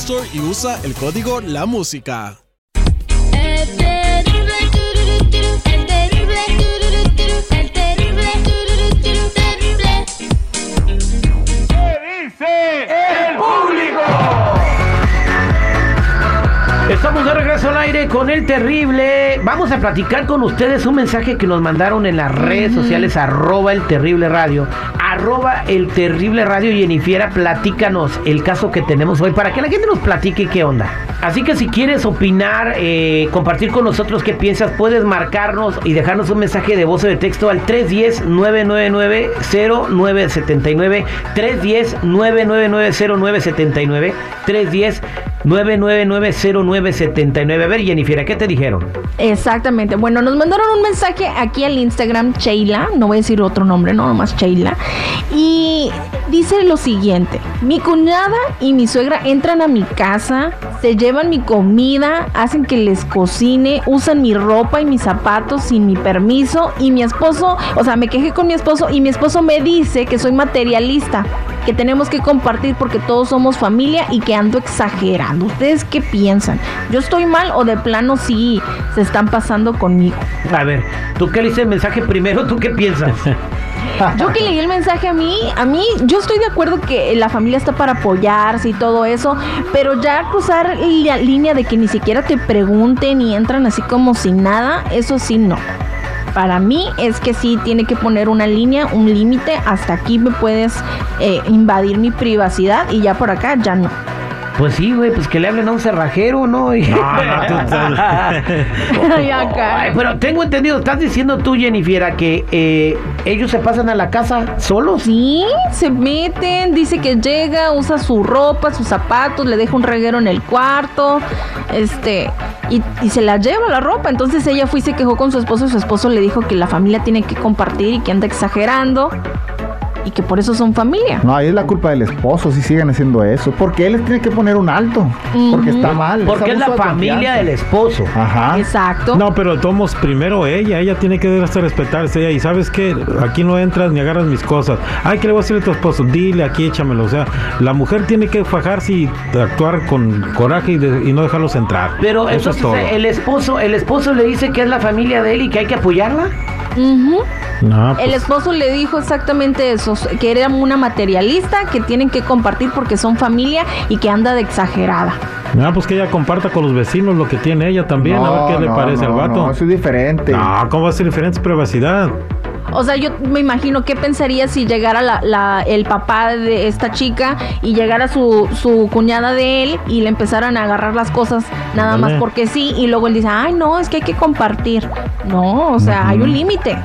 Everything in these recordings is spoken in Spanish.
Store y usa el código La Música. Estamos de regreso al aire con el terrible. Vamos a platicar con ustedes un mensaje que nos mandaron en las redes sociales, arroba el terrible radio. Arroba el terrible radio Jennifiera, platícanos el caso que tenemos hoy para que la gente nos platique qué onda. Así que si quieres opinar, eh, compartir con nosotros qué piensas, puedes marcarnos y dejarnos un mensaje de voz o de texto al 310-999-0979. 310-999-0979. 310 9990979. A ver, Jennifer, ¿qué te dijeron? Exactamente. Bueno, nos mandaron un mensaje aquí al Instagram, Sheila. No voy a decir otro nombre, no, nomás Sheila. Y dice lo siguiente: Mi cuñada y mi suegra entran a mi casa, se llevan mi comida, hacen que les cocine, usan mi ropa y mis zapatos sin mi permiso. Y mi esposo, o sea, me quejé con mi esposo y mi esposo me dice que soy materialista, que tenemos que compartir porque todos somos familia y que ando exagerando. ¿Ustedes qué piensan? ¿Yo estoy mal o de plano sí se están pasando conmigo? A ver, tú que leíste el mensaje primero, ¿tú qué piensas? Yo que leí el mensaje a mí, a mí, yo estoy de acuerdo que la familia está para apoyarse y todo eso, pero ya cruzar la línea de que ni siquiera te pregunten y entran así como sin nada, eso sí no. Para mí es que sí tiene que poner una línea, un límite, hasta aquí me puedes eh, invadir mi privacidad y ya por acá ya no. Pues sí, güey, pues que le hablen a un cerrajero, ¿no? Y... Ay, pero tengo entendido, estás diciendo tú, Jennifer, que eh, ellos se pasan a la casa solos. Sí, se meten, dice que llega, usa su ropa, sus zapatos, le deja un reguero en el cuarto, este, y, y se la lleva la ropa. Entonces ella fue y se quejó con su esposo y su esposo le dijo que la familia tiene que compartir y que anda exagerando y que por eso son familia. No, ahí es la culpa del esposo si siguen haciendo eso. Porque él les tiene que poner un alto. Porque está mal. Porque es la familia del esposo. Ajá. Exacto. No, pero tomos primero ella. Ella tiene que dejarse respetarse. Ella. Y sabes que aquí no entras ni agarras mis cosas. Ay, ¿qué le voy a decir a tu esposo? Dile aquí, échamelo. O sea, la mujer tiene que fajarse y actuar con coraje y, no dejarlos entrar. Pero eso es todo. el esposo, el esposo le dice que es la familia de él y que hay que apoyarla. No, El pues esposo le dijo exactamente eso que era una materialista, que tienen que compartir porque son familia y que anda de exagerada. Ah, pues que ella comparta con los vecinos lo que tiene ella también, a ver qué le parece al vato. No, eso es diferente. No, ¿cómo va a ser diferente? Es privacidad. O sea, yo me imagino qué pensaría si llegara la, el papá de esta chica y llegara su, su cuñada de él y le empezaran a agarrar las cosas nada más porque sí y luego él dice, ay no, es que hay que compartir. No, o sea, hay un límite.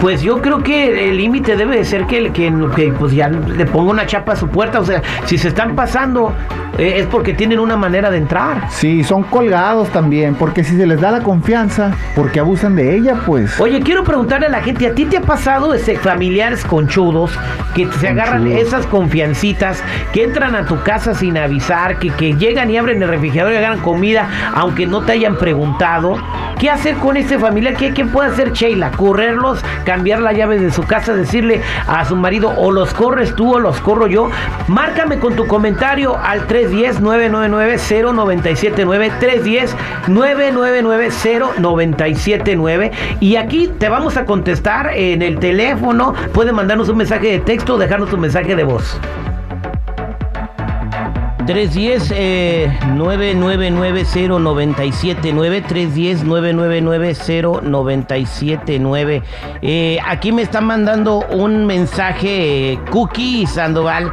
Pues yo creo que el límite debe de ser que, que, que, pues ya le ponga una chapa a su puerta. O sea, si se están pasando eh, es porque tienen una manera de entrar. Sí, son colgados también, porque si se les da la confianza, porque abusan de ella, pues. Oye, quiero preguntarle a la gente, ¿a ti te ha pasado ese familiares conchudos que se agarran esas confiancitas, que entran a tu casa sin avisar, que, que llegan y abren el refrigerador y agarran comida, aunque no te hayan preguntado? ¿Qué hacer con este familiar? ¿Qué, ¿Qué, puede hacer Sheila? ¿Correrlos? ¿Cambiar la llave de su casa? ¿Decirle a su marido o los corres tú o los corro yo? Márcame con tu comentario al 310-999-0979. 310-999-0979. Y aquí te vamos a contestar en el teléfono. Puedes mandarnos un mensaje de texto o dejarnos un mensaje de voz. 310-999-0979. 310-999-0979. Eh, aquí me están mandando un mensaje Cookie Sandoval.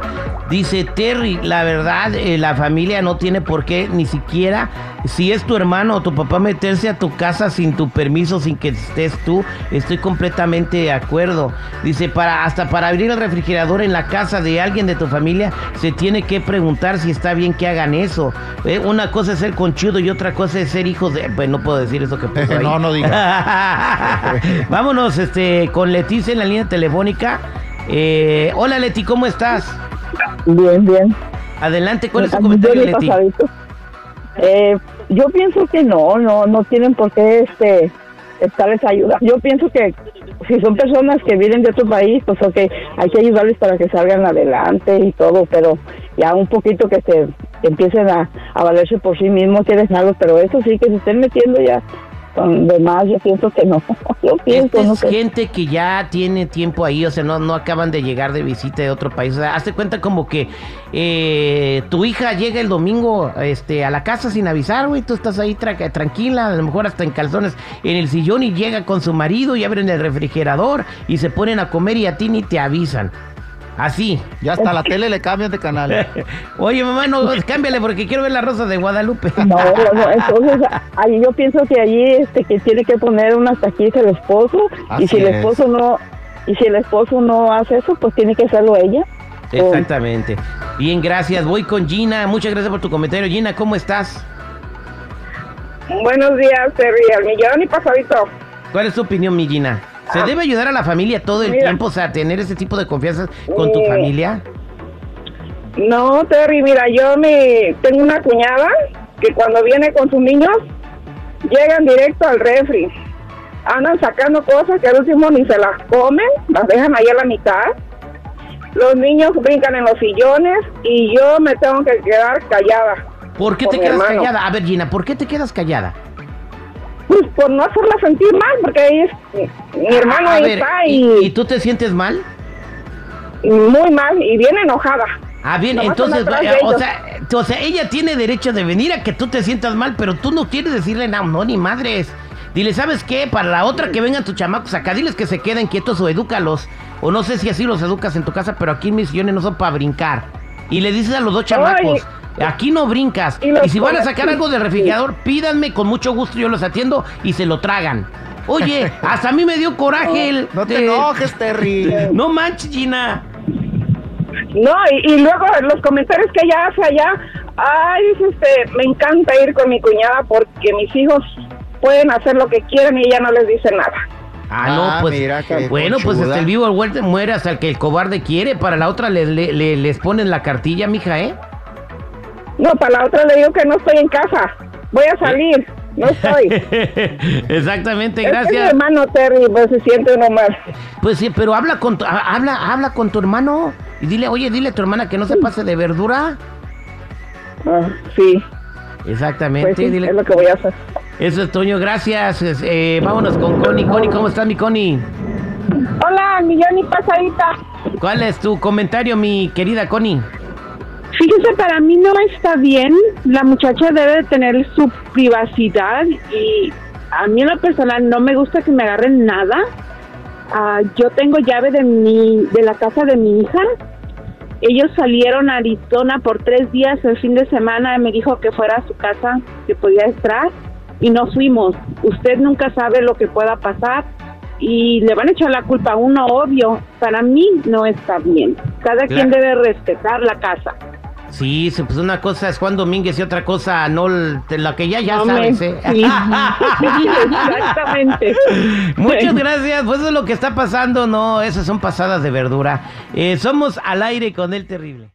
Dice Terry, la verdad, eh, la familia no tiene por qué ni siquiera si es tu hermano o tu papá meterse a tu casa sin tu permiso, sin que estés tú, estoy completamente de acuerdo. Dice, para hasta para abrir el refrigerador en la casa de alguien de tu familia, se tiene que preguntar si está bien que hagan eso. Eh, una cosa es ser conchudo y otra cosa es ser hijo de... Pues no puedo decir eso que puso ahí. No, no diga. Vámonos este, con Leticia en la línea telefónica. Eh, hola Leti, ¿cómo estás? Bien, bien. Adelante, ¿cuál es tu comentario, bien Leti? pasadito. Eh, yo pienso que no, no, no tienen por qué este estarles ayudando. Yo pienso que si son personas que vienen de otro país, pues ok, hay que ayudarles para que salgan adelante y todo, pero ya un poquito que se empiecen a, a valerse por sí mismos, que dejarlos, pero eso sí, que se estén metiendo ya con demás, yo pienso que no. Yo pienso, no es gente que ya tiene tiempo ahí, o sea, no, no acaban de llegar de visita de otro país. O sea, hazte cuenta como que eh, tu hija llega el domingo este, a la casa sin avisar, güey. Tú estás ahí tra- tranquila, a lo mejor hasta en calzones en el sillón y llega con su marido y abren el refrigerador y se ponen a comer y a ti ni te avisan. Así. Ya hasta la tele le cambian de canal. Oye, mamá, no, cámbiale porque quiero ver la rosa de Guadalupe. No, no, entonces ahí yo pienso que allí este que tiene que poner una taquiza el esposo Así y si el es. esposo no y si el esposo no hace eso, pues tiene que hacerlo ella. Exactamente. Bien, gracias. Voy con Gina. Muchas gracias por tu comentario. Gina, ¿cómo estás? Buenos días, Terry. Al millón y pasadito. ¿Cuál es tu opinión, mi Gina? ¿Se debe ayudar a la familia todo el Mira. tiempo? O sea, tener ese tipo de confianza con tu Eh, familia. No, Terry, mira, yo me tengo una cuñada que cuando viene con sus niños llegan directo al refri. Andan sacando cosas que al último ni se las comen, las dejan ahí a la mitad. Los niños brincan en los sillones y yo me tengo que quedar callada. ¿Por qué te mi quedas hermano. callada? A ver, Gina, ¿por qué te quedas callada? Pues por no hacerla sentir mal, porque ahí es mi hermano a ahí ver, está ¿y, y, y tú te sientes mal? muy mal y bien enojada. Ah, bien, Nomás entonces, eh, o sea, o sea, ella tiene derecho de venir a que tú te sientas mal, pero tú no quieres decirle nada, no, ni madres. Dile, ¿sabes qué? Para la otra que vengan tus chamacos acá, diles que se queden quietos o edúcalos. O no sé si así los educas en tu casa, pero aquí mis sillones no son para brincar. Y le dices a los dos chamacos, aquí no brincas. Y si van a sacar algo del refrigerador, pídanme con mucho gusto, yo los atiendo y se lo tragan. Oye, hasta a mí me dio coraje el... No te de- enojes, Terry. No manches, Gina. No, y, y luego los comentarios que ella hace allá, ay, dice este, me encanta ir con mi cuñada porque mis hijos pueden hacer lo que quieran y ella no les dice nada. Ah, no, Ah, pues. mira bueno, pues hasta el vivo muerte muere hasta el que el cobarde quiere. Para la otra le, le- le- les ponen la cartilla, mija, ¿eh? No, para la otra le digo que no estoy en casa, voy a salir, no estoy. Exactamente, Es que mi gracias. hermano Terry, pues se siente uno mal. Pues sí, pero habla con tu, ha- habla, habla con tu hermano y dile, oye, dile a tu hermana que no se pase de verdura. Ah, sí, Exactamente, pues sí, dile. es lo que voy a hacer. Eso es Toño, gracias. Eh, vámonos con Connie. Connie, ¿cómo estás, mi Connie? Hola, millón y pasadita. ¿Cuál es tu comentario, mi querida Connie? Fíjese, para mí no está bien. La muchacha debe tener su privacidad y a mí en lo personal no me gusta que me agarren nada. Ah, yo tengo llave de mi de la casa de mi hija. Ellos salieron a Arizona por tres días el fin de semana y me dijo que fuera a su casa, que podía entrar y no fuimos. Usted nunca sabe lo que pueda pasar y le van a echar la culpa a uno, obvio. Para mí no está bien. Cada quien Claro. debe respetar la casa. Sí, pues una cosa es Juan Domínguez y otra cosa no l- de lo que ya ya No sabes, ¿eh? sí. Exactamente. Muchas gracias, pues eso es lo que está pasando, no, esas son pasadas de verdura. Eh, somos al aire con el terrible.